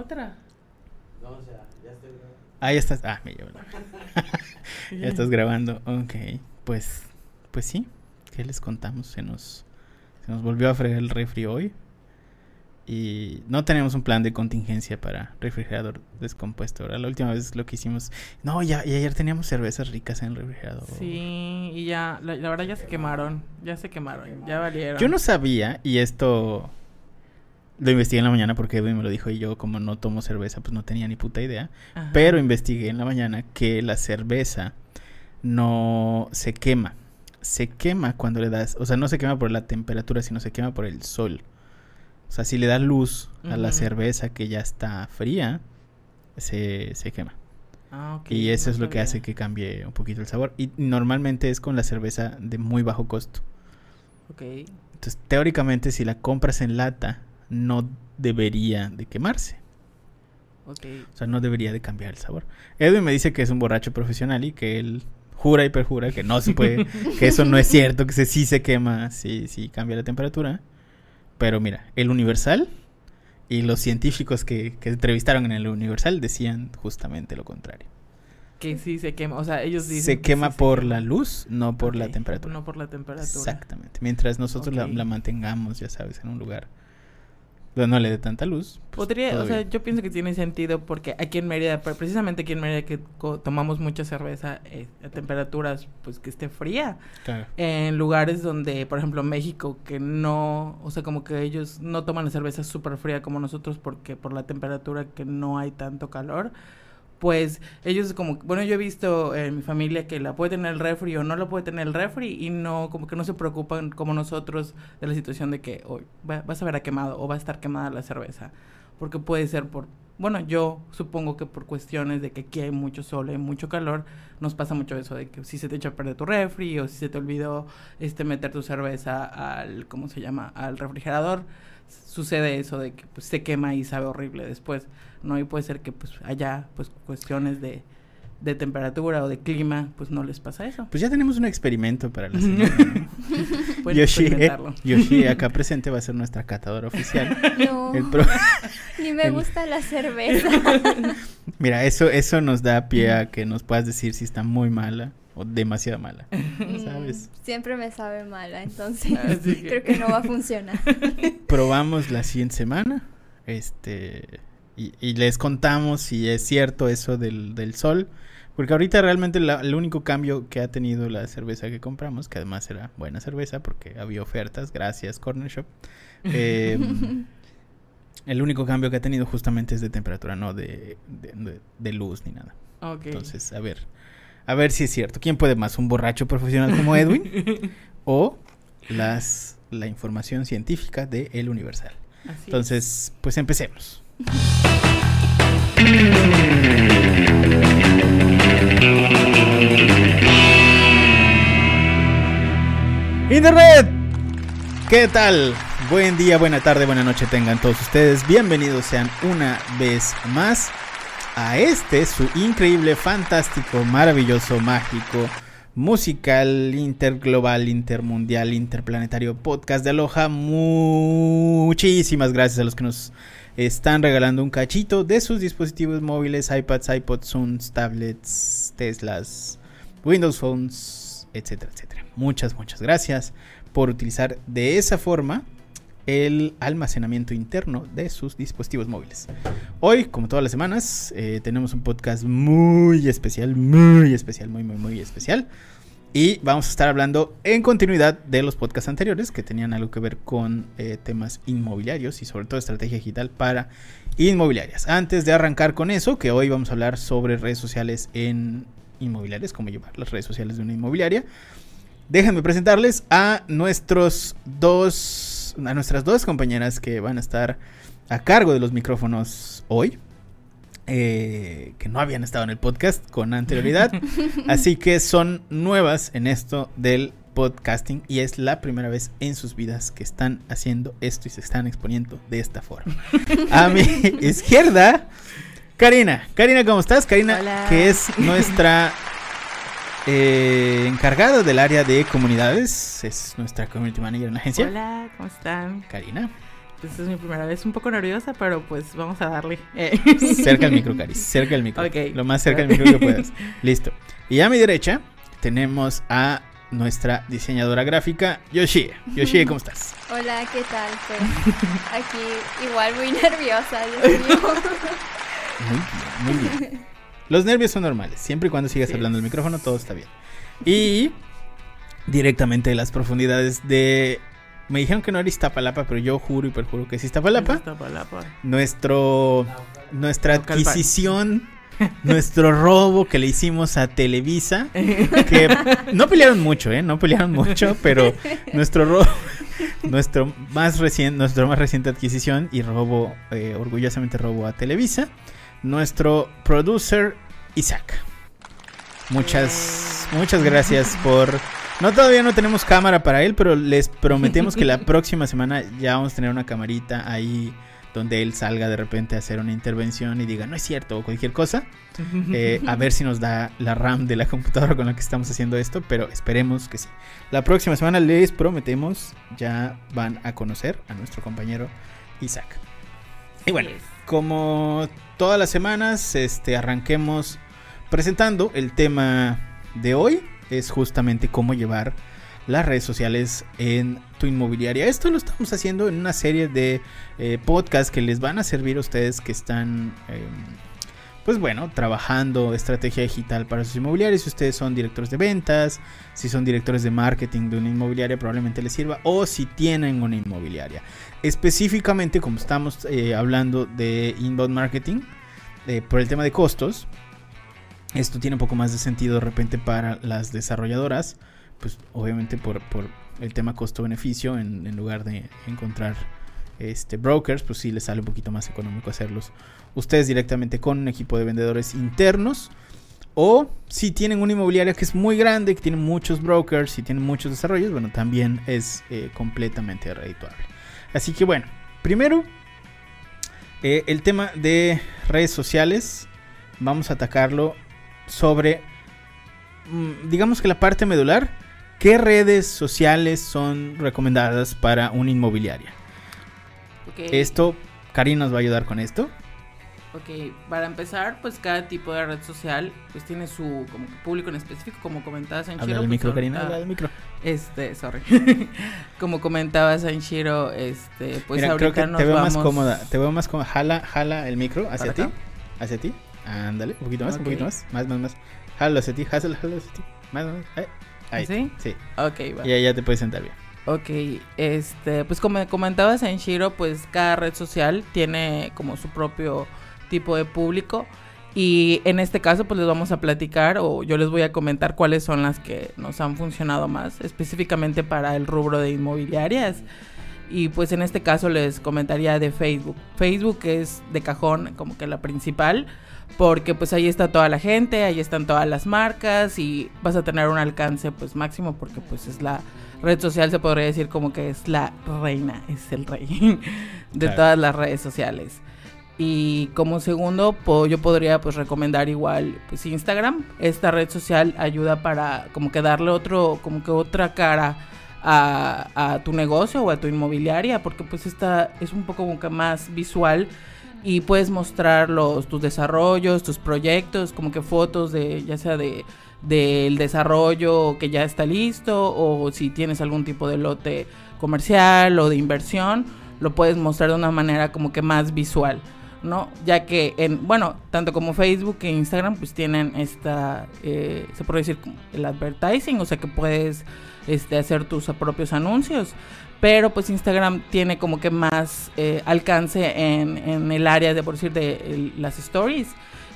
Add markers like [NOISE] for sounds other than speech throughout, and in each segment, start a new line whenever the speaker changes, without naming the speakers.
Otra.
No, o sea, ya estoy grabando.
Ah, ya estás. Ah, me llevo. [LAUGHS] [LAUGHS] ya estás grabando. Ok, pues, pues sí. ¿Qué les contamos? Se nos, se nos volvió a fregar el refri hoy. Y no tenemos un plan de contingencia para refrigerador descompuesto. Ahora, la última vez lo que hicimos. No, ya, y ayer teníamos cervezas ricas en el refrigerador.
Sí, y ya, la, la verdad ya se quemaron. Ya se quemaron, ya valieron.
Yo no sabía, y esto lo investigué en la mañana porque Edwin me lo dijo y yo como no tomo cerveza pues no tenía ni puta idea.
Ajá.
Pero investigué en la mañana que la cerveza no se quema. Se quema cuando le das, o sea, no se quema por la temperatura, sino se quema por el sol. O sea, si le das luz a la cerveza que ya está fría, se, se quema.
Ah, ok,
y eso
no
es lo que hace que cambie un poquito el sabor. Y normalmente es con la cerveza de muy bajo costo.
Ok.
Entonces, teóricamente, si la compras en lata, no debería de quemarse.
Ok.
O sea, no debería de cambiar el sabor. Edwin me dice que es un borracho profesional y que él jura y perjura que no se puede, [LAUGHS] que eso no es cierto, que se, sí se quema, sí, sí cambia la temperatura. Pero mira, el Universal y los científicos que, que entrevistaron en el Universal decían justamente lo contrario.
Que sí se quema. O sea, ellos dicen.
Se
que
quema
sí se
por
quema.
la luz, no por la temperatura.
No por la temperatura.
Exactamente. Mientras nosotros la, mantengamos, ya sabes, en un lugar no le dé tanta luz. pues,
Podría, o sea, yo pienso que tiene sentido porque aquí en Mérida, pre- precisamente aquí en Mérida que tomamos mucha cerveza eh, a temperaturas pues que esté fría,
Claro.
en lugares donde, por ejemplo, México, que no, o sea, como que ellos no toman la cerveza súper fría como nosotros porque por la temperatura que no hay tanto calor, pues ellos como, bueno, yo he visto en mi familia que la puede tener el refri o no la puede tener el refri y no, como que no se preocupan como nosotros de la situación de que hoy va, vas a ver a quemado o va a estar quemada la cerveza, porque puede ser por, bueno, yo supongo que por cuestiones de que aquí hay mucho sol, hay mucho calor, nos pasa mucho eso de que si se te echa a perder tu refri o si se te olvidó este meter tu cerveza al, ¿cómo se llama? al refrigerador, sucede eso de que pues, se quema y sabe horrible después, ¿no? Y puede ser que pues haya pues cuestiones de, de temperatura o de clima, pues no les pasa eso.
Pues ya tenemos un experimento para la [LAUGHS] semana. ¿no? [LAUGHS] Yoshi,
experimentarlo.
Yoshi acá presente va a ser nuestra catadora oficial. [LAUGHS]
No,
El pro-
ni me
el-
gusta la cerveza.
Mira, eso, eso nos da pie a que nos puedas decir si está muy mala o demasiado mala. ¿Sabes?
Mm, Siempre me sabe mala, entonces
que- [LAUGHS]
creo que no va a funcionar. [LAUGHS]
Probamos la siguiente semana. Este. Y, y les contamos si es cierto eso del, del sol. Porque ahorita realmente la- el único cambio que ha tenido la cerveza que compramos, que además era buena cerveza porque había ofertas, gracias Corner Shop. eh, [LAUGHS] el único cambio que ha tenido justamente es de temperatura, no de, de- de- de luz ni nada.
Ok.
Entonces, a ver, a ver si es cierto. ¿Quién puede más? ¿Un borracho profesional como Edwin? [LAUGHS] ¿O las, la información científica de El Universal?
Así es.
Entonces, pues empecemos. Internet, ¿qué tal? Buen día, buena tarde, buena noche tengan todos ustedes. Bienvenidos sean una vez más a este, su increíble, fantástico, maravilloso, mágico, musical, interglobal, intermundial, interplanetario podcast de Aloha. Muchísimas gracias a los que nos están regalando un cachito de sus dispositivos móviles, iPads, iPods, Zooms, tablets, Teslas, Windows Phones, etcétera, etcétera. Muchas, muchas gracias por utilizar de esa forma el almacenamiento interno de sus dispositivos móviles. Hoy, como todas las semanas, eh, tenemos un podcast muy especial, muy especial, muy, muy, muy especial. Y vamos a estar hablando en continuidad de los podcasts anteriores que tenían algo que ver con eh, temas inmobiliarios y sobre todo estrategia digital para inmobiliarias. Antes de arrancar con eso, que hoy vamos a hablar sobre redes sociales en inmobiliarias, cómo llevar las redes sociales de una inmobiliaria. Déjenme presentarles a nuestros dos, a nuestras dos compañeras que van a estar a cargo de los micrófonos hoy. eh, que no habían estado en el podcast con anterioridad. [LAUGHS] Así que son nuevas en esto del podcasting y es la primera vez en sus vidas que están haciendo esto y se están exponiendo de esta forma. [LAUGHS] A mi izquierda, Karina. Karina, ¿cómo estás? Karina,
Hola.
que es nuestra eh, encargada del área de comunidades, es nuestra community manager en la agencia.
Hola, ¿cómo están?
Karina.
pues es mi primera vez, un poco nerviosa, pero pues vamos a darle. Eh.
Cerca el micro, Caris. Cerca el micro. [LAUGHS]
Ok.
Lo más cerca del micro que puedas. [LAUGHS] Listo. Y a mi derecha tenemos a nuestra diseñadora gráfica, Yoshie. Yoshie, ¿cómo estás?
Hola, ¿qué tal? Pues aquí igual muy nerviosa, Dios mío. [LAUGHS]
Muy bien, muy bien. Los nervios son normales. Siempre y cuando sigas
Sí.
hablando al micrófono, todo está bien. Y directamente de las profundidades de. Me dijeron que no era Iztapalapa, pero yo juro y perjuro que es Iztapalapa.
Iztapalapa.
Nuestro. Nuestra adquisición. [LAUGHS] Nuestro robo que le hicimos a Televisa. [LAUGHS] Que no pelearon mucho, ¿eh? No pelearon mucho, pero [LAUGHS] nuestro robo. Nuestro más reciente, nuestro más reciente adquisición y robo, eh, orgullosamente robo a Televisa. Nuestro producer Isaac. Muchas, muchas gracias [LAUGHS] por. No, todavía no tenemos cámara para él, pero les prometemos que la [LAUGHS] próxima semana ya vamos a tener una camarita ahí donde él salga de repente a hacer una intervención y diga, no es cierto, o cualquier cosa. [LAUGHS] Eh, a ver si nos da la RAM de la computadora con la que estamos haciendo esto, pero esperemos que sí. La próxima semana les prometemos, ya van a conocer a nuestro compañero Isaac. Y bueno, como todas las semanas, este, arranquemos presentando el tema de hoy. Es justamente cómo llevar las redes sociales en tu inmobiliaria. Esto lo estamos haciendo en una serie de eh, podcasts que les van a servir a ustedes que están, eh, pues bueno, trabajando estrategia digital para sus inmobiliarios. Si ustedes son directores de ventas, si son directores de marketing de una inmobiliaria, probablemente les sirva. O si tienen una inmobiliaria. Específicamente, como estamos eh, hablando de inbound marketing, eh, por el tema de costos, esto tiene un poco más de sentido de repente para las desarrolladoras, pues obviamente por, el tema costo-beneficio, en, en lugar de encontrar este, brokers, pues sí les sale un poquito más económico hacerlos ustedes directamente con un equipo de vendedores internos. O si tienen una inmobiliaria que es muy grande, que tiene muchos brokers y tiene muchos desarrollos, bueno, también es eh, completamente redituable. Así que bueno, primero eh, el tema de redes sociales, vamos a atacarlo sobre, mm, digamos que la parte medular, ¿qué redes sociales son recomendadas para una inmobiliaria? Esto, Karin nos va a ayudar con esto.
Ok, para empezar, pues cada tipo de red social pues tiene su como público en específico, como comentabas en
Habla al micro, Karina, habla al micro.
Este, sorry. [LAUGHS] como comentabas en Shiro, este, pues
Mira, creo
ahorita
que
nos
te veo
vamos
más cómoda. Te veo más cómoda. Jala, jala el micro hacia
¿Para
ti. Hacia ti. Ándale, un poquito más, un poquito más. Más, más, más. Jalo hacia ti, jalo, hacia ti. Más, más. Ahí. Ahí.
¿Sí?
Sí.
Ok, va.
Y ahí ya te puedes sentar bien.
Ok, este, pues como comentabas en Shiro, pues cada red social tiene como su propio tipo de público y en este caso pues les vamos a platicar o yo les voy a comentar cuáles son las que nos han funcionado más específicamente para el rubro de inmobiliarias y pues en este caso les comentaría de Facebook. Facebook es de cajón como que la principal porque pues ahí está toda la gente, ahí están todas las marcas y vas a tener un alcance pues máximo porque pues es la red social se podría decir como que es la reina, es el rey [LAUGHS] de
Claro.
todas las redes sociales. Y como segundo, po- yo podría pues recomendar igual pues Instagram. Esta red social ayuda para como que darle otro, como que otra cara a, a tu negocio o a tu inmobiliaria, porque pues esta es un poco como que más visual y puedes mostrar los, tus desarrollos, tus proyectos, como que fotos de, ya sea de del desarrollo que ya está listo o si tienes algún tipo de lote comercial o de inversión, lo puedes mostrar de una manera como que más visual. ¿no? Ya que en, bueno, tanto como Facebook e Instagram pues tienen esta, eh, se puede decir el advertising, o sea que puedes este, hacer tus propios anuncios, pero pues Instagram tiene como que más eh, alcance en, en el área de, por decir, de las stories,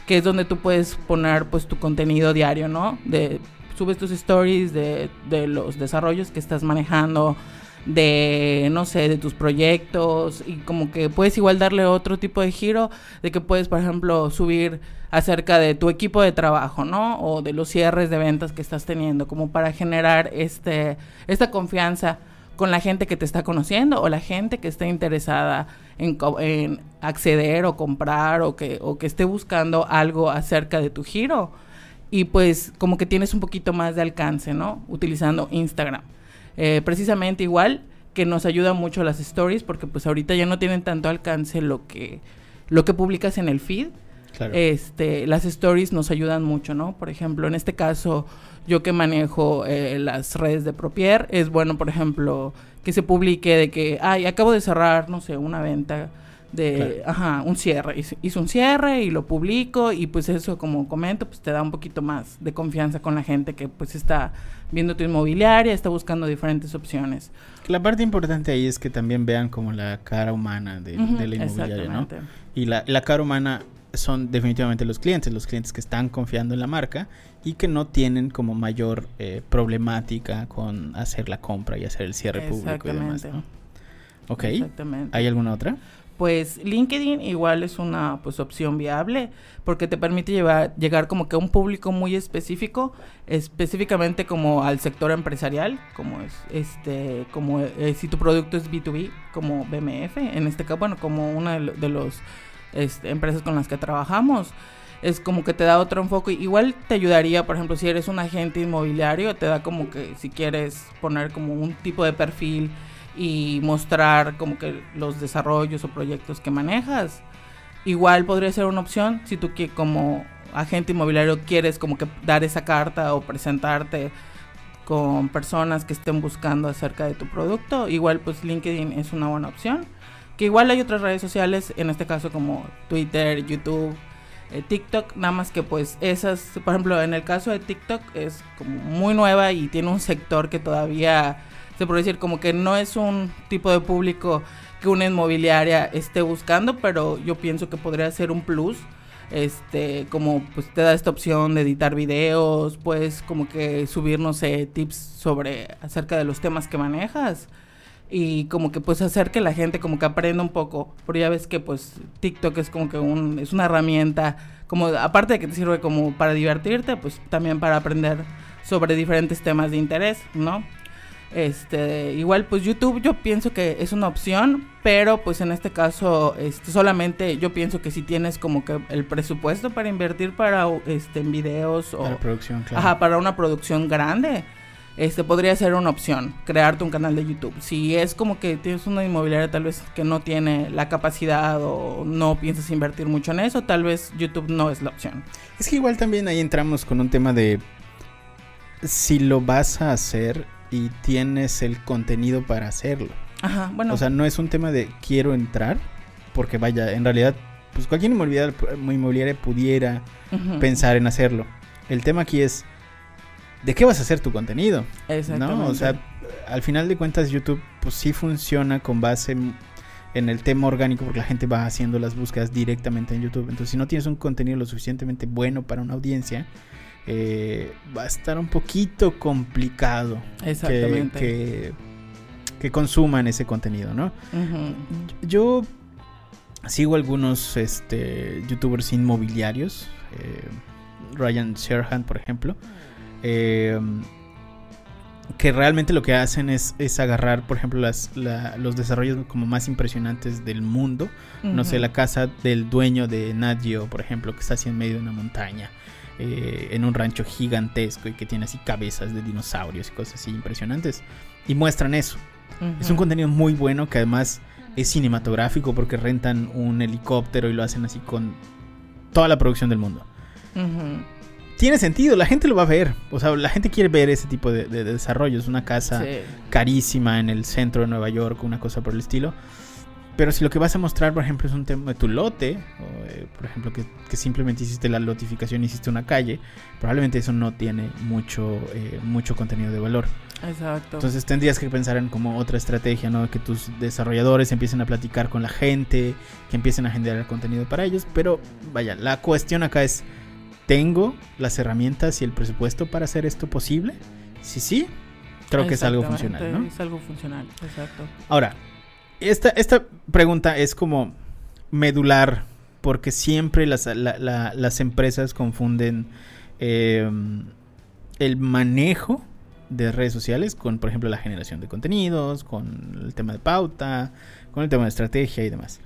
que es donde tú puedes poner pues tu contenido diario, ¿no? De, subes tus stories de, de los desarrollos que estás manejando, de, no sé, de tus proyectos y como que puedes igual darle otro tipo de giro, de que puedes, por ejemplo, subir acerca de tu equipo de trabajo, ¿no? O de los cierres de ventas que estás teniendo, como para generar este, esta confianza con la gente que te está conociendo o la gente que esté interesada en, en acceder o comprar o que, o que esté buscando algo acerca de tu giro. Y pues como que tienes un poquito más de alcance, ¿no? Utilizando Instagram. Eh, precisamente igual, que nos ayuda mucho las stories porque pues ahorita ya no tienen tanto alcance lo que lo que publicas en el feed.
Claro.
Este, las stories nos ayudan mucho, ¿no? Por ejemplo, en este caso, yo que manejo eh, las redes de Propier, es bueno, por ejemplo, que se publique de que, ay, acabo de cerrar, no sé, una venta de, ajá, un cierre. Hice, hice un cierre y lo publico y pues eso, como comento, pues te da un poquito más de confianza con la gente que pues está viendo tu inmobiliaria, está buscando diferentes opciones.
La parte importante ahí es que también vean como la cara humana de,
Ujú,
de la inmobiliaria, ¿no? Y la, la cara humana son definitivamente los clientes, los clientes que están confiando en la marca y que no tienen como mayor eh, problemática con hacer la compra y hacer el cierre público y demás.
Exactamente.
¿no? Ok.
Exactamente.
¿Hay alguna otra?
Pues LinkedIn igual es una pues opción viable porque te permite llevar, llegar como que a un público muy específico, específicamente como al sector empresarial, como es este, como eh, si tu producto es B2B, como BMF, en este caso, bueno, como lo- de los este, empresas con las que trabajamos. Es como que te da otro enfoque. Igual te ayudaría, por ejemplo, si eres un agente inmobiliario, te da como que si quieres poner como un tipo de perfil y mostrar como que los desarrollos o proyectos que manejas. Igual podría ser una opción si tú que como agente inmobiliario quieres como que dar esa carta o presentarte con personas que estén buscando acerca de tu producto. Igual pues LinkedIn es una buena opción. Que igual hay otras redes sociales, en este caso como Twitter, YouTube, eh, TikTok, nada más que pues esas, por ejemplo, en el caso de TikTok es como muy nueva y tiene un sector que todavía se puede decir como que no es un tipo de público que una inmobiliaria esté buscando, pero yo pienso que podría ser un plus. Este, como pues te da esta opción de editar videos, pues como que subir, no sé, tips sobre acerca de los temas que manejas y como que pues hacer que la gente como que aprenda un poco, porque ya ves que pues TikTok es como que un es una herramienta como aparte de que te sirve como para divertirte, pues también para aprender sobre diferentes temas de interés, ¿no? Este, igual pues YouTube yo pienso que es una opción, pero pues en este caso este, solamente yo pienso que si tienes como que el presupuesto para invertir para este en videos o
Para producción, claro.
Ajá, para una producción grande, este podría ser una opción, crearte un canal de YouTube. Si es como que tienes una inmobiliaria tal vez que no tiene la capacidad o no piensas invertir mucho en eso, tal vez YouTube no es la opción.
Es que igual también ahí entramos con un tema de si lo vas a hacer y tienes el contenido para hacerlo.
Ajá, bueno.
O sea, no es un tema de quiero entrar, porque vaya, en realidad, pues cualquier inmobiliaria, inmobiliaria pudiera pensar en hacerlo. El tema aquí es, ¿de qué vas a hacer tu contenido?
Exactamente.
¿No? O sea, al final de cuentas YouTube pues sí funciona con base en, en el tema orgánico porque la gente va haciendo las búsquedas directamente en YouTube. Entonces, si no tienes un contenido lo suficientemente bueno para una audiencia, eh, va a estar un poquito complicado que,
Exactamente.
que, que consuman ese contenido, ¿no? Yo sigo algunos este, youtubers inmobiliarios. eh, Ryan Sherhan, por ejemplo. Eh, que realmente lo que hacen es, es agarrar, por ejemplo, las, la- los desarrollos como más impresionantes del mundo. No sé, la casa del dueño de Nat Geo, por ejemplo, que está así en medio de una montaña. eh, en un rancho gigantesco y que tiene así cabezas de dinosaurios y cosas así impresionantes. Y muestran eso. Es un contenido muy bueno que además es cinematográfico porque rentan un helicóptero y lo hacen así con toda la producción del mundo.
Ujú.
Tiene sentido, la gente lo va a ver. O sea, la gente quiere ver ese tipo de, de- de desarrollos. Una casa
Sí.
carísima en el centro de Nueva York, una cosa por el estilo. Pero si lo que vas a mostrar, por ejemplo, es un tema de tu lote, o, eh, por ejemplo, que, que simplemente hiciste la lotificación y hiciste una calle, probablemente eso no tiene mucho, eh, mucho contenido de valor.
Exacto.
Entonces tendrías que pensar en como otra estrategia, ¿no? Que tus desarrolladores empiecen a platicar con la gente, que empiecen a generar contenido para ellos. Pero vaya, la cuestión acá es, ¿tengo las herramientas y el presupuesto para hacer esto posible? Si sí, creo que es algo funcional, ¿no?
Es algo funcional, exacto.
Ahora, esta, esta pregunta es como medular, porque siempre las, la- la- las empresas confunden eh, el manejo de redes sociales con, por ejemplo, la generación de contenidos, con el tema de pauta, con el tema de estrategia y demás.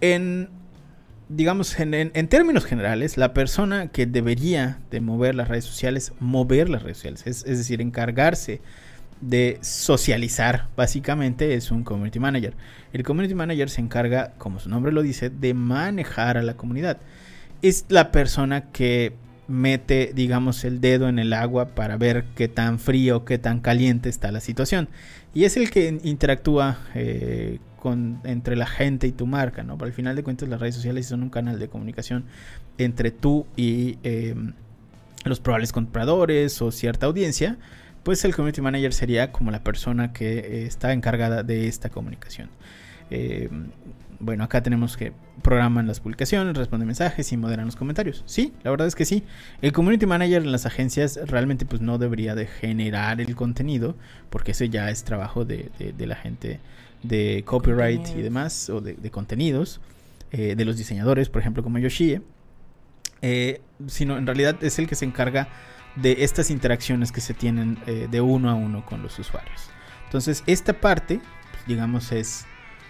En, digamos, en, en- términos generales, la persona que debería de mover las redes sociales, mover las redes sociales, es, es decir, encargarse de socializar, básicamente es un community manager. El community manager se encarga, como su nombre lo dice, de manejar a la comunidad. Es la persona que mete, digamos, el dedo en el agua para ver qué tan frío, qué tan caliente está la situación. Y es el que interactúa eh, entre la gente y tu marca, ¿no? Pero al final de cuentas las redes sociales son un canal de comunicación entre tú y em, los probables compradores o cierta audiencia. Pues el community manager sería como la persona que eh, está encargada de esta comunicación. Em, bueno, acá tenemos que programan las publicaciones, responden mensajes y moderan los comentarios. Sí, la verdad es que sí. El community manager en las agencias realmente pues no debería de generar el contenido, porque ese ya es trabajo de, la gente de copyright y demás, o de, contenidos, eh, de los diseñadores, por ejemplo, como Yoshie. Eh, sino en realidad es el que se encarga de estas interacciones que se tienen eh, de uno a uno con los usuarios. Entonces, esta parte, pues, digamos, es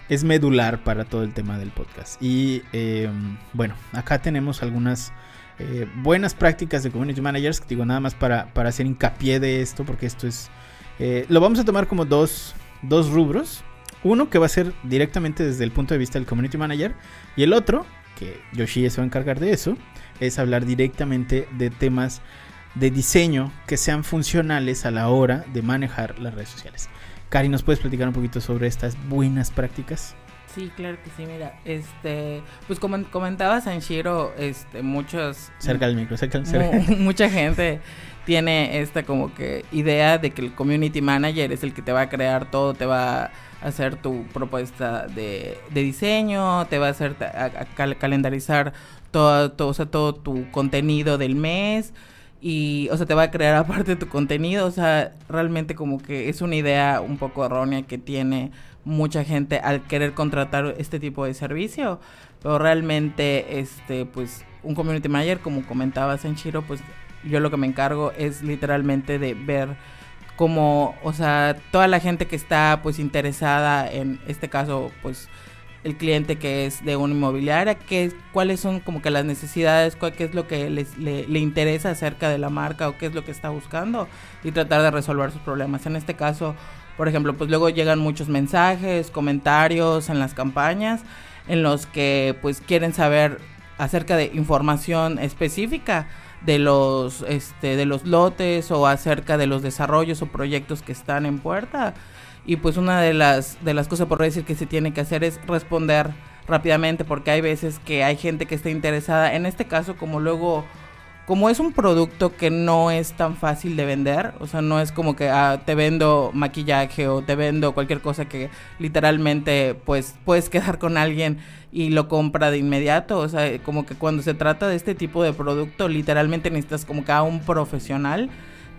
es medular para todo el tema del podcast. Y eh, bueno, acá tenemos algunas eh, buenas prácticas de community managers, digo nada más para, hacer hincapié de esto, porque esto es... Eh, lo vamos a tomar como dos, dos rubros. Uno que va a ser directamente desde el punto de vista del community manager y el otro, que Yoshi se va a encargar de eso, es hablar directamente de temas de diseño que sean funcionales a la hora de manejar las redes sociales. Cari, ¿nos puedes platicar un poquito sobre estas buenas prácticas?
Sí, claro que sí, mira, este, pues como comentaba Sanshiro, este, muchos...
Cerca del micro, cerca, [LAUGHS]
Mucha gente tiene esta como que idea de que el community manager es el que te va a crear todo, te va hacer tu propuesta de, diseño, te va a hacer calendarizar todo, todo, o sea, todo tu contenido del mes, y, o sea, te va a crear [LAUGHS] aparte tu contenido, o sea, realmente como que es una idea un poco errónea que tiene mucha gente al querer contratar este tipo de servicio, pero realmente, este, pues, un community manager, como comentaba Sanchiro, pues, yo lo que me encargo es literalmente de ver como, o sea, toda la gente que está, pues, interesada en este caso, pues, el cliente que es de una inmobiliaria, qué, cuáles son como que las necesidades, cuál, qué es lo que les, le, interesa acerca de la marca o qué es lo que está buscando y tratar de resolver sus problemas. En este caso, por ejemplo, pues luego llegan muchos mensajes, comentarios en las campañas en los que pues quieren saber acerca de información específica de los este de los lotes o acerca de los desarrollos o proyectos que están en puerta y pues una de las, de las cosas por decir que se tiene que hacer es responder rápidamente porque hay veces que hay gente que está interesada. En este caso, como luego, como es un producto que no es tan fácil de vender, o sea, no es como que ah, te vendo maquillaje o te vendo cualquier cosa que literalmente pues puedes [LAUGHS] quedar con alguien y lo compra de inmediato, o sea, como que cuando se trata de este tipo de producto, literalmente necesitas como que a un profesional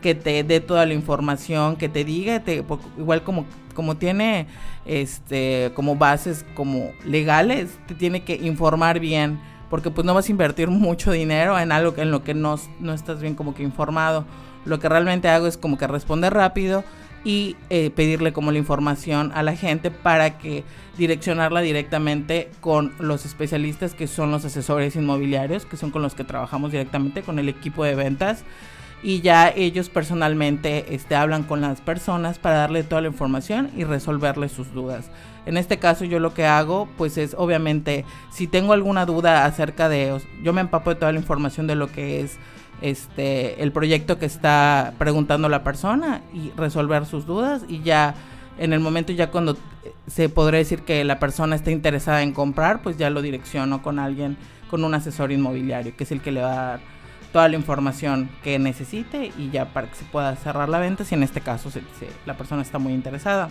que te dé toda la información, que te diga, te, igual como, como tiene este, como bases como legales, te tiene que informar bien, porque pues no vas a invertir mucho dinero en algo en lo que no, no estás bien como que informado. Lo que realmente hago es como que responder rápido y eh, pedirle como la información a la gente para que direccionarla directamente con los especialistas que son los asesores inmobiliarios, que son con los que trabajamos directamente con el equipo de ventas y ya ellos personalmente este, hablan con las personas para darle toda la información y resolverle sus dudas. En este caso yo lo que hago pues es obviamente si tengo alguna duda acerca de, yo me empapo de toda la información de lo que es este el proyecto que está preguntando la persona y resolver sus dudas y ya en el momento ya cuando se podría decir que la persona está interesada en comprar pues ya lo direcciono con alguien con un asesor inmobiliario que es el que le va a dar toda la información que necesite y ya para que se pueda cerrar la venta si en este caso la persona está muy interesada.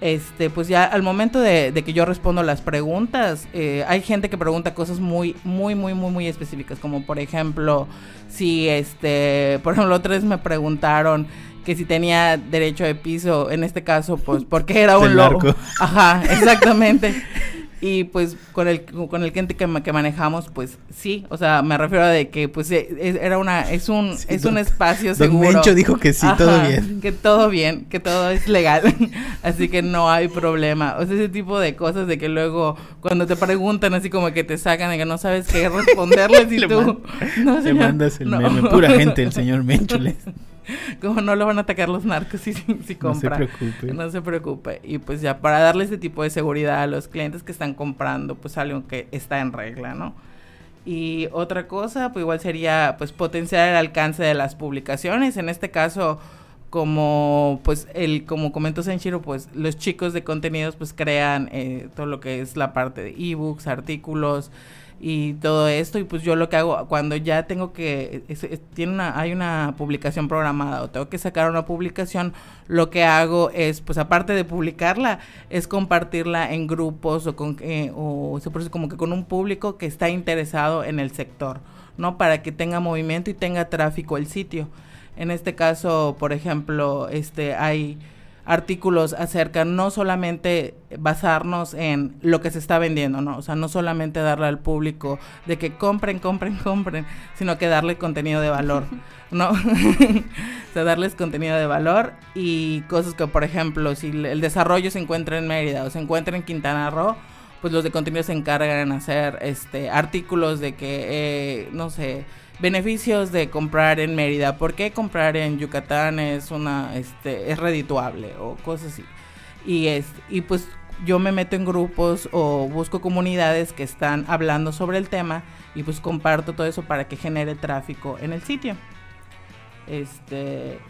Este, pues ya al momento de, que yo respondo las preguntas, eh, hay gente que pregunta cosas muy, muy, muy, muy, muy específicas, como por ejemplo, si este, por ejemplo, otra vez me preguntaron que si tenía derecho de piso, en este caso, pues porque era [LAUGHS] un loco. Ajá, exactamente. [LAUGHS] Y pues con el con el cliente que, que, manejamos, pues sí, o sea, me refiero a de que pues e, era una es un es un espacio seguro.
Don Mencho dijo que sí, todo bien.
Que todo bien, que todo es legal. [LAUGHS] así que no hay problema. O sea, ese tipo de cosas de que luego cuando te preguntan así como que te sacan de que no sabes qué responderles y [LAUGHS] tú [LAUGHS]
no, mandas el meme, pura gente el señor Mencho [LAUGHS]
como no lo van a atacar los narcos si, si
No se preocupe.
No se preocupe. Y pues ya para darle ese tipo de seguridad a los clientes que están comprando, pues algo que está en regla, ¿no? Y otra cosa, pues igual sería pues potenciar el alcance de las publicaciones. En este caso, como pues el como comentó Senshiro, pues los chicos de contenidos pues crean eh, todo lo que es la parte de ebooks, artículos y todo esto y pues yo lo que hago cuando ya tengo que tiene una hay una publicación programada o tengo que sacar una publicación lo que hago es pues aparte de publicarla es compartirla en grupos o con eh, o se como que con un público que está interesado en el sector no para que tenga movimiento y tenga tráfico el sitio. En este caso por ejemplo este hay artículos acerca no solamente basarnos en lo que se está vendiendo, ¿no? O sea, no solamente darle al público de que compren, compren, [LAUGHS] compren, sino que darle contenido de valor, [LAUGHS] ¿no? [LAUGHS] o sea, darles contenido de valor y cosas que, por ejemplo, si el desarrollo se encuentra en Mérida o se encuentra en Quintana Roo, pues los de contenido se encargan en hacer este artículos de que, eh, no sé, beneficios de comprar en Mérida, ¿por qué comprar en Yucatán es una este es redituable o cosas así? Y es y pues yo me meto en grupos o busco comunidades que están hablando sobre el tema y pues comparto todo eso para que genere tráfico en el sitio. Este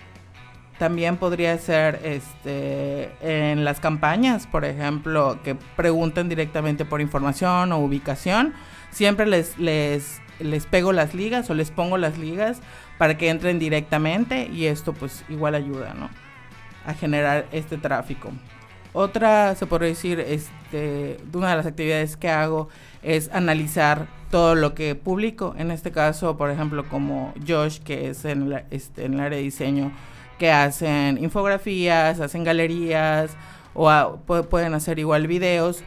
también podría ser este en las campañas, por ejemplo, que pregunten directamente por información o ubicación. Siempre les, les, les pego las ligas o les pongo las ligas para que entren directamente y esto pues igual ayuda, ¿no? A generar este tráfico. Otra, se podría decir, este, una de las actividades que hago es analizar todo lo que publico. En este caso, por ejemplo, como Josh, que es en, la, este, en el área de diseño, que hacen infografías, hacen galerías o pueden hacer igual videos.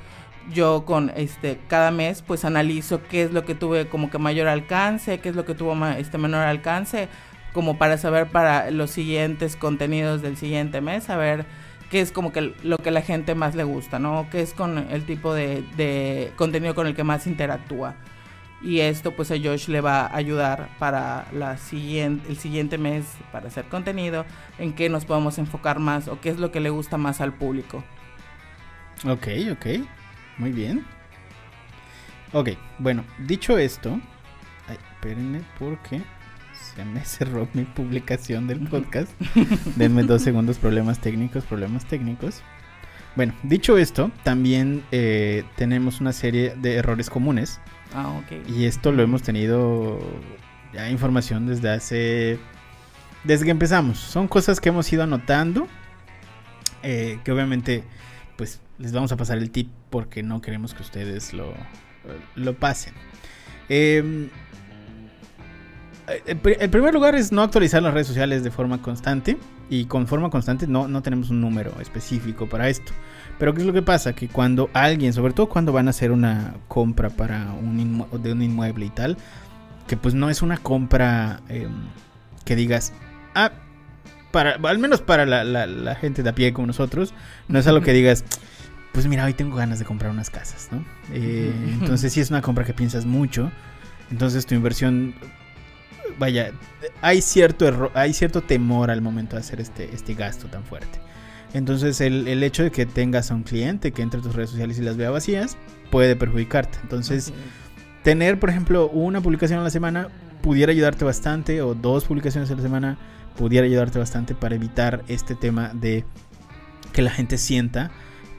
Yo con este cada mes pues analizo qué es lo que tuve como que mayor alcance, qué es lo que tuvo este menor alcance, como para saber para los siguientes contenidos del siguiente mes, saber qué es como que lo que la gente más le gusta, ¿no? Qué es con el tipo de contenido con el que más interactúa y esto pues a Josh le va a ayudar para la siguiente, el siguiente mes para hacer contenido en qué nos podemos enfocar más o qué es lo que le gusta más al público.
Ok, ok, muy bien. Ok, bueno, dicho esto, ay, espérenme porque se me [LAUGHS] cerró mi publicación del podcast. Denme dos segundos, problemas técnicos, problemas técnicos. Bueno, dicho esto, también eh, tenemos una serie de errores comunes.
Ah.
Y esto lo hemos tenido ya información desde hace... Desde que empezamos. Son cosas que hemos ido anotando. eh, que obviamente pues les vamos a pasar el tip porque no queremos que ustedes lo, lo pasen. Eh, el, el primer lugar es no actualizar las redes sociales de forma constante. Y con forma constante no, no tenemos un número específico para esto. Pero ¿qué es lo que pasa? Que cuando alguien, sobre todo cuando van a hacer una compra para un de un inmueble y tal, que pues no es una compra eh, que digas, ah, para, al menos para la, la, la, gente de a pie como nosotros, no es algo que digas, pues mira, hoy tengo ganas de comprar unas casas, ¿no? Eh, entonces sí es una compra que piensas mucho, entonces tu inversión, vaya, hay cierto error, hay cierto temor al momento de hacer este, este gasto tan fuerte. Entonces el, el, hecho de que tengas a un cliente que entre a tus redes sociales y las vea vacías puede perjudicarte. Entonces tener, por ejemplo, una publicación a la semana pudiera ayudarte bastante o dos publicaciones a la semana pudiera ayudarte bastante para evitar este tema de que la gente sienta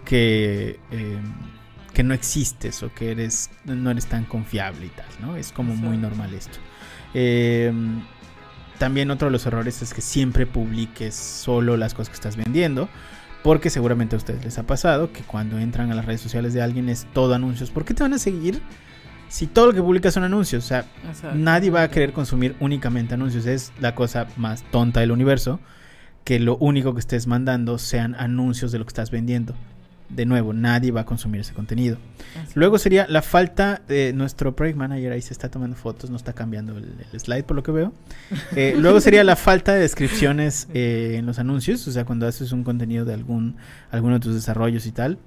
que, eh, que no existes o que eres no eres tan confiable y tal, ¿no? Es como muy normal esto. Eh, también otro de los errores es que siempre publiques solo las cosas que estás vendiendo. Porque seguramente a ustedes les ha pasado que cuando entran a las redes sociales de alguien es todo anuncios. ¿Por qué te van a seguir si todo lo que publicas son anuncios? O sea, Exacto. nadie va a querer consumir únicamente anuncios. Es la cosa más tonta del universo. Que lo único que estés mandando sean anuncios de lo que estás vendiendo. De nuevo, nadie va a consumir ese contenido. Así. Luego sería la falta de nuestro project manager. Ahí se está tomando fotos, no está cambiando el, el slide por lo que veo. Eh, [LAUGHS] luego sería la falta de descripciones eh, en los anuncios. O sea, cuando haces un contenido de algún, alguno de tus desarrollos y tal.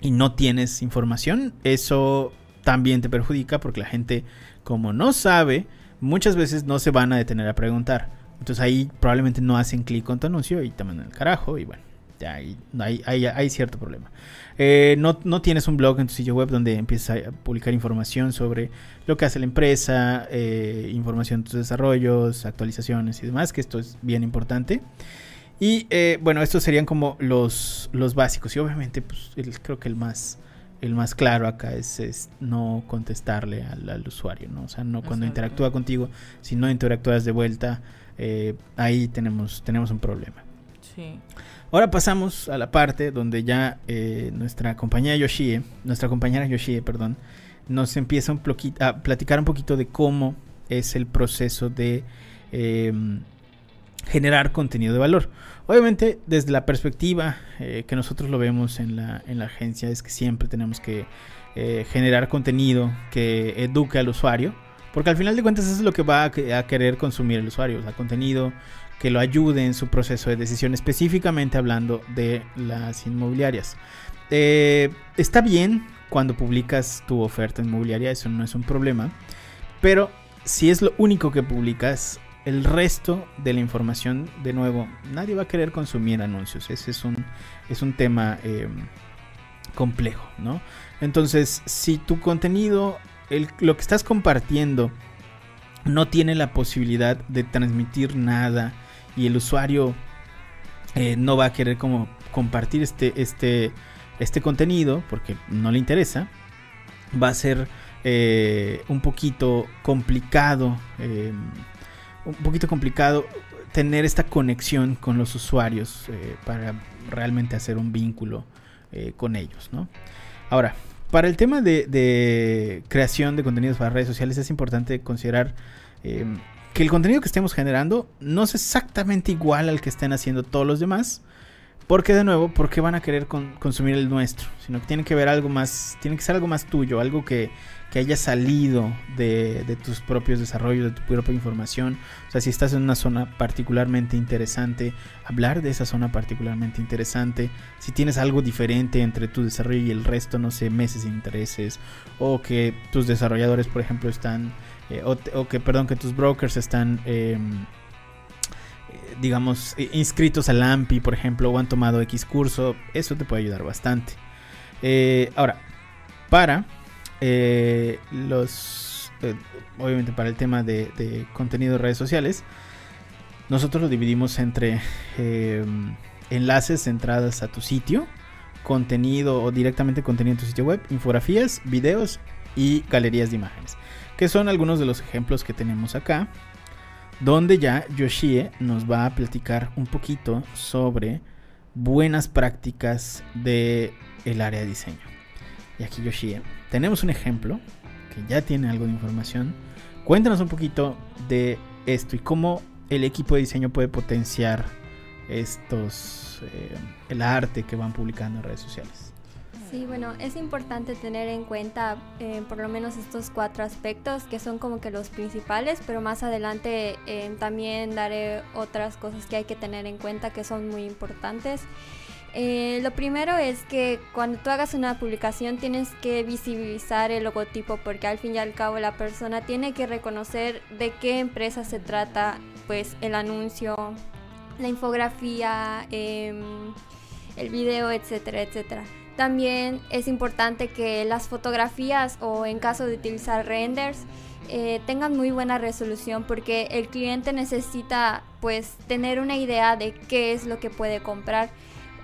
Y no tienes información. Eso también te perjudica porque la gente, como no sabe, muchas veces no se van a detener a preguntar. Entonces ahí probablemente no hacen clic con tu anuncio y te mandan el carajo y bueno, ya hay, hay, hay, cierto problema. Eh, no, no, tienes un blog en tu sitio web donde empiezas a publicar información sobre lo que hace la empresa, eh, información de tus desarrollos, actualizaciones y demás, que esto es bien importante. Y eh, bueno, estos serían como los, los básicos. Y obviamente, pues creo que el más, el más claro acá es, no contestarle al, usuario, ¿no? O sea, no cuando interactúa contigo, si no interactúas de vuelta, ahí tenemos, tenemos un problema. Sí. Ahora pasamos a la parte donde ya eh, nuestra compañera Yoshie, nuestra compañera Yoshie, perdón, nos empieza a platicar un poquito de cómo es el proceso de em, generar contenido de valor. Obviamente, desde la perspectiva eh, que nosotros lo vemos en la, en la agencia, es que siempre tenemos que eh, generar contenido que eduque al usuario, porque al final de cuentas eso es lo que va a, querer consumir el usuario, o contenido que lo ayude en su proceso de decisión, específicamente hablando de las inmobiliarias. Eh, está bien cuando publicas tu oferta inmobiliaria, eso no es un problema, pero si es lo único que publicas, el resto de la información, de nuevo, nadie va a querer consumir anuncios. Ese es un, es un tema em, complejo, ¿no? Entonces, si tu contenido, lo que estás compartiendo, no tiene la posibilidad de transmitir nada, y el usuario eh, no va a querer como compartir este, este, este contenido porque no le interesa, va a ser eh, un poquito complicado, eh, un poquito complicado tener esta conexión con los usuarios para realmente hacer un vínculo con ellos, ¿no? Ahora, para el tema de, de, creación de contenidos para redes sociales es importante considerar que el contenido que estemos generando no es exactamente igual al que estén haciendo todos los demás. Porque de nuevo, ¿por qué van a querer consumir el nuestro? Sino que tiene que ver algo más, tiene que ser algo más tuyo, algo que, que haya salido de, tus propios desarrollos, de tu propia información. O sea, si estás en una zona particularmente interesante, hablar de esa zona particularmente interesante. Si tienes algo diferente entre tu desarrollo y el resto, no sé, meses de intereses. O que tus desarrolladores, por ejemplo, están eh, o, que, perdón, que tus brokers están, em, eh, digamos, inscritos al AMPI, por ejemplo, o han tomado X curso, eso te puede ayudar bastante. Eh, ahora, para los, obviamente para el tema de, contenido de redes sociales, nosotros lo dividimos entre em, enlaces entradas a tu sitio, contenido o directamente contenido en tu sitio web, infografías, videos y galerías de imágenes que son algunos de los ejemplos que tenemos acá, donde ya Yoshie nos va a platicar un poquito sobre buenas prácticas de el área de diseño. Y aquí Yoshie, tenemos un ejemplo que ya tiene algo de información. Cuéntanos un poquito de esto y cómo el equipo de diseño puede potenciar estos eh, el arte que van publicando en redes sociales.
Sí, bueno, es importante tener en cuenta eh, por lo menos estos cuatro aspectos que son como que los principales, pero más adelante eh, también daré otras cosas que hay que tener en cuenta que son muy importantes. Eh, lo primero es que cuando tú hagas una publicación tienes que visibilizar el logotipo porque al fin y al cabo la persona tiene que reconocer de qué empresa se trata pues el anuncio, la infografía, em, el video, etcétera, etcétera. También es importante que las fotografías o en caso de utilizar renders eh, tengan muy buena resolución porque el cliente necesita pues tener una idea de qué es lo que puede comprar.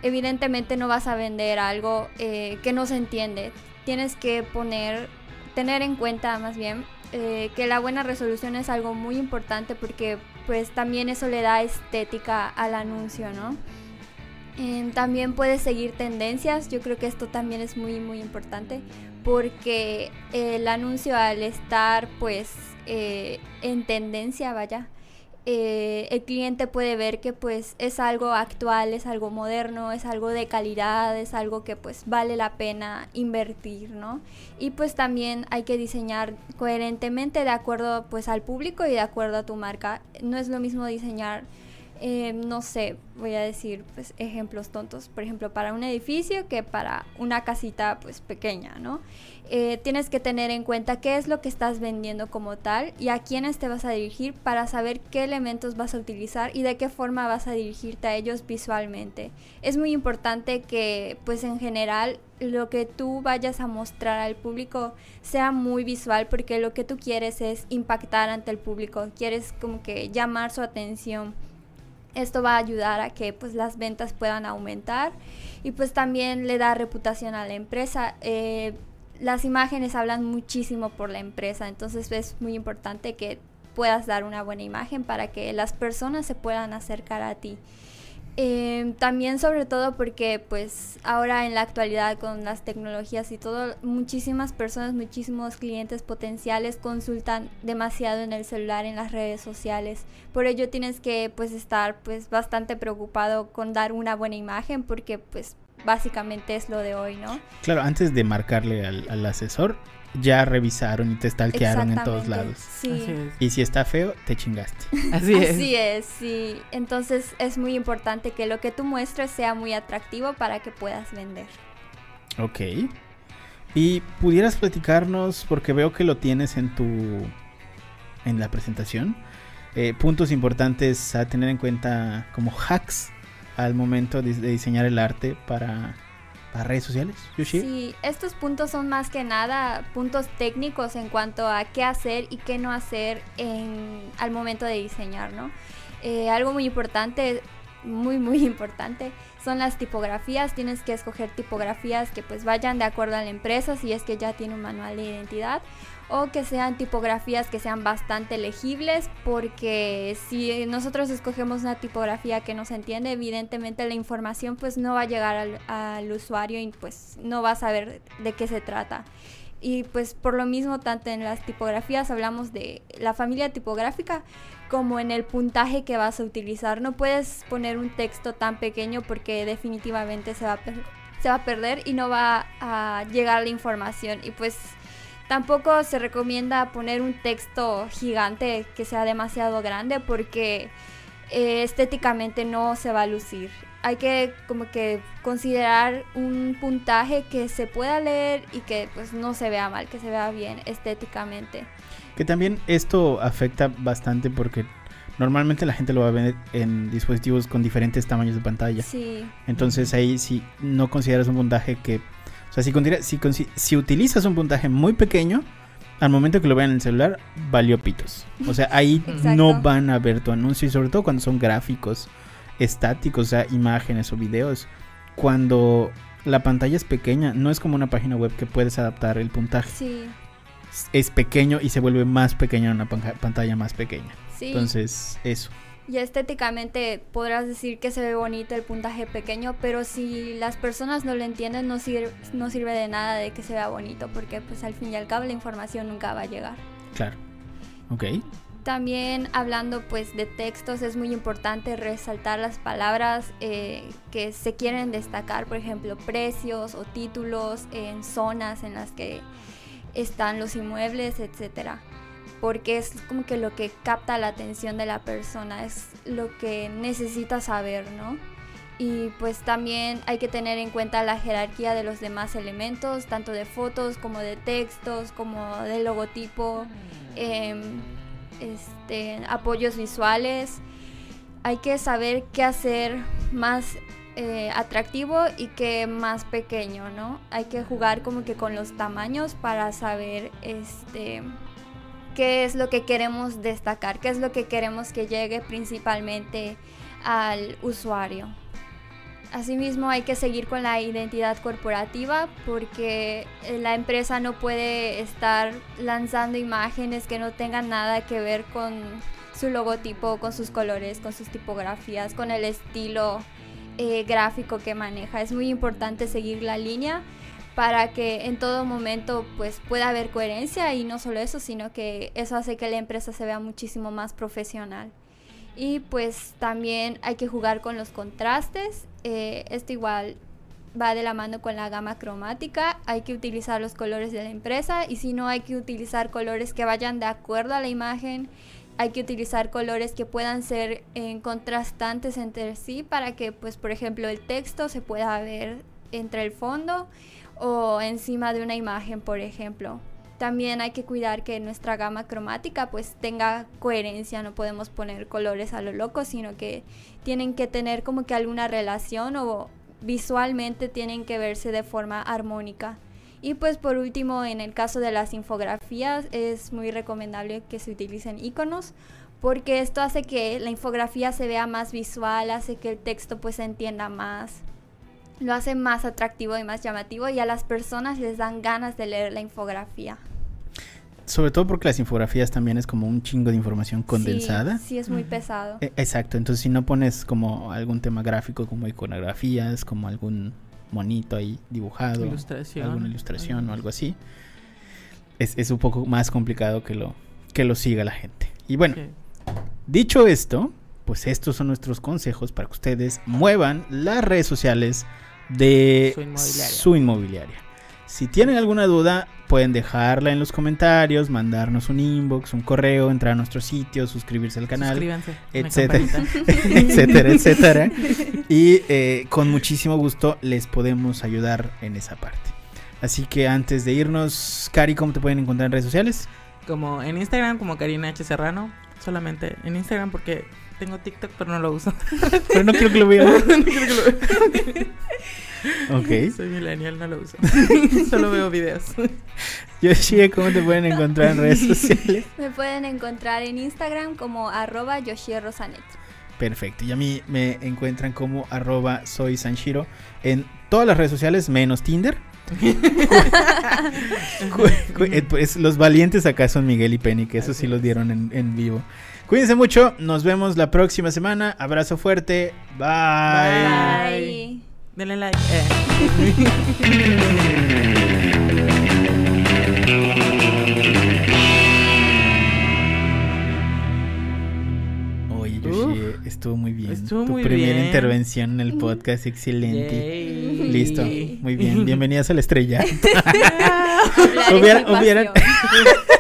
Evidentemente no vas a vender algo eh, que no se entiende. Tienes que poner, tener en cuenta más bien eh, que la buena resolución es algo muy importante porque pues también eso le da estética al anuncio, ¿no? Em, también puedes seguir tendencias, yo creo que esto también es muy muy importante porque el anuncio al estar pues eh, en tendencia, vaya, eh, el cliente puede ver que pues es algo actual, es algo moderno, es algo de calidad, es algo que pues vale la pena invertir, ¿no? Y pues también hay que diseñar coherentemente de acuerdo pues al público y de acuerdo a tu marca. No es lo mismo diseñar eh, no sé, voy a decir pues ejemplos tontos, por ejemplo, para un edificio que para una casita pues pequeña, ¿no? Eh, tienes que tener en cuenta qué es lo que estás vendiendo como tal y a quiénes te vas a dirigir para saber qué elementos vas a utilizar y de qué forma vas a dirigirte a ellos visualmente. Es muy importante que pues en general lo que tú vayas a mostrar al público sea muy visual porque lo que tú quieres es impactar ante el público, quieres como que llamar su atención esto va a ayudar a que pues las ventas puedan aumentar y pues también le da reputación a la empresa. Eh, las imágenes hablan muchísimo por la empresa, entonces es muy importante que puedas dar una buena imagen para que las personas se puedan acercar a ti. Eh, también sobre todo porque pues ahora en la actualidad con las tecnologías y todo, muchísimas personas, muchísimos clientes potenciales consultan demasiado en el celular, en las redes sociales. Por ello tienes que pues estar pues bastante preocupado con dar una buena imagen porque pues básicamente es lo de hoy, ¿no?
Claro, antes de marcarle al, al asesor, ya revisaron y te stalkearon en todos lados.
Sí.
Y si está feo, te chingaste. [LAUGHS]
Así es.
Así es, sí. Entonces es muy importante que lo que tú muestres sea muy atractivo para que puedas vender.
Ok. Y pudieras platicarnos, porque veo que lo tienes en tu. en la presentación. eh, puntos importantes a tener en cuenta como hacks al momento de, de diseñar el arte para, para redes sociales. Yoshi.
Sí, estos puntos son más que nada puntos técnicos en cuanto a qué hacer y qué no hacer en, al momento de diseñar, ¿no? Eh, algo muy importante, muy muy importante, son las tipografías. Tienes que escoger tipografías que pues vayan de acuerdo a la empresa si es que ya tiene un manual de identidad o que sean tipografías que sean bastante legibles porque si nosotros escogemos una tipografía que no se entiende evidentemente la información pues no va a llegar al, usuario y pues no va a saber de qué se trata. Y pues por lo mismo tanto en las tipografías hablamos de la familia tipográfica como en el puntaje que vas a utilizar. No puedes poner un texto tan pequeño porque definitivamente se va a, se va a perder y no va a llegar la información. Y pues Tampoco se recomienda poner un texto gigante que sea demasiado grande porque eh, estéticamente no se va a lucir. Hay que como que considerar un puntaje que se pueda leer y que pues no se vea mal, que se vea bien estéticamente.
Que también esto afecta bastante porque normalmente la gente lo va a ver en dispositivos con diferentes tamaños de pantalla.
Sí,
Entonces ahí si no consideras un puntaje que... O sea, si, si, si utilizas un puntaje muy pequeño, al momento que lo vean en el celular, valió pitos. O sea, ahí [LAUGHS]
Exacto.
no van a ver tu anuncio y sobre todo cuando son gráficos estáticos, o sea, imágenes o videos. Cuando la pantalla es pequeña, no es como una página web que puedes adaptar el puntaje.
sí,
Es pequeño y se vuelve más pequeño en una pantalla más pequeña.
sí.
Entonces, eso.
Y estéticamente podrás decir que se ve bonito el puntaje pequeño, pero si las personas no lo entienden no sirve, no sirve de nada de que se vea bonito, porque pues al fin y al cabo la información nunca va a llegar.
Claro. Ok.
También hablando pues de textos es muy importante resaltar las palabras eh, que se quieren destacar, por ejemplo precios o títulos en zonas en las que están los inmuebles, etcétera porque es como que lo que capta la atención de la persona, es lo que necesita saber, ¿no? Y pues también hay que tener en cuenta la jerarquía de los demás elementos, tanto de fotos como de textos, como de logotipo, em, este, apoyos visuales. Hay que saber qué hacer más eh, atractivo y qué más pequeño, ¿no? Hay que jugar como que con los tamaños para saber este qué es lo que queremos destacar, qué es lo que queremos que llegue principalmente al usuario. Asimismo hay que seguir con la identidad corporativa porque eh, la empresa no puede estar lanzando imágenes que no tengan nada que ver con su logotipo, con sus colores, con sus tipografías, con el estilo eh, gráfico que maneja. Es muy importante seguir la línea para que en todo momento pues pueda haber coherencia y no solo eso, sino que eso hace que la empresa se vea muchísimo más profesional. Y pues también hay que jugar con los contrastes. eh, esto igual va de la mano con la gama cromática. Hay que utilizar los colores de la empresa y si no hay que utilizar colores que vayan de acuerdo a la imagen hay que utilizar colores que puedan ser eh, contrastantes entre sí para que, pues, por ejemplo, el texto se pueda ver entre el fondo o encima de una imagen, por ejemplo. También hay que cuidar que nuestra gama cromática pues tenga coherencia, no podemos poner colores a lo loco, sino que tienen que tener como que alguna relación o visualmente tienen que verse de forma armónica. Y pues por último, en el caso de las infografías, es muy recomendable que se utilicen iconos porque esto hace que la infografía se vea más visual, hace que el texto pues se entienda más, lo hace más atractivo y más llamativo y a las personas les dan ganas de leer la infografía.
Sobre todo porque las infografías también es como un chingo de información condensada.
Sí, sí es muy pesado.
E- Exacto, entonces si no pones como algún tema gráfico como iconografías, como algún monito ahí dibujado,
Ilustración.
alguna ilustración o algo así, es, es un poco más complicado que lo, que lo siga la gente. Y bueno,
Sí.
dicho esto, pues estos son nuestros consejos para que ustedes muevan las redes sociales de
Su inmobiliaria.
su inmobiliaria. Si tienen alguna duda, pueden dejarla en los comentarios, mandarnos un inbox, un correo, entrar a nuestro sitio, suscribirse al canal etcétera. [LAUGHS] etcétera, etcétera. Y eh, con muchísimo gusto les podemos ayudar en esa parte. Así que antes de irnos, Cari, ¿cómo te pueden encontrar en redes sociales?
Como en Instagram, como Karina H. Serrano. Solamente en Instagram porque tengo TikTok, pero no lo uso. [LAUGHS]
Pero no quiero que lo vean. [LAUGHS]
No quiero que lo-
Ok. [LAUGHS]
Soy millennial, no lo uso. Solo veo videos.
Yoshie, ¿cómo te pueden encontrar en redes sociales?
Me pueden encontrar en Instagram como arroba Yoshie Rosanet.
Perfecto. Y a mí me encuentran como arroba soy Sanshiro en todas las redes sociales menos Tinder. Eh, pues, los valientes acá son Miguel y Penny, que eso sí los dieron en, en vivo. Cuídense mucho, nos vemos la próxima semana. Abrazo fuerte. Bye.
Bye. Denle like. eh. [LAUGHS]
Oye, Yoshie, estuvo muy bien.
estuvo
tu
muy
primera
bien.
intervención en el podcast, excelente.
Yay.
Listo, muy bien. Bienvenidas a la estrella. [LAUGHS] Hubieran-. [LAUGHS]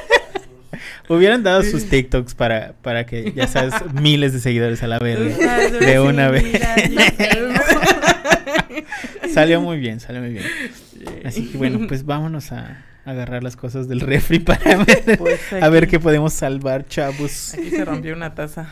Hubieran dado sus TikToks para, para que, ya sabes, [LAUGHS] miles de seguidores a la.
Ah,
De una vez.
vez. [LAUGHS]
Salió muy bien, salió muy bien. Así que bueno, pues vámonos a agarrar las cosas del refri para ver,
Pues
a ver qué podemos salvar, chavos.
Aquí se rompió una taza.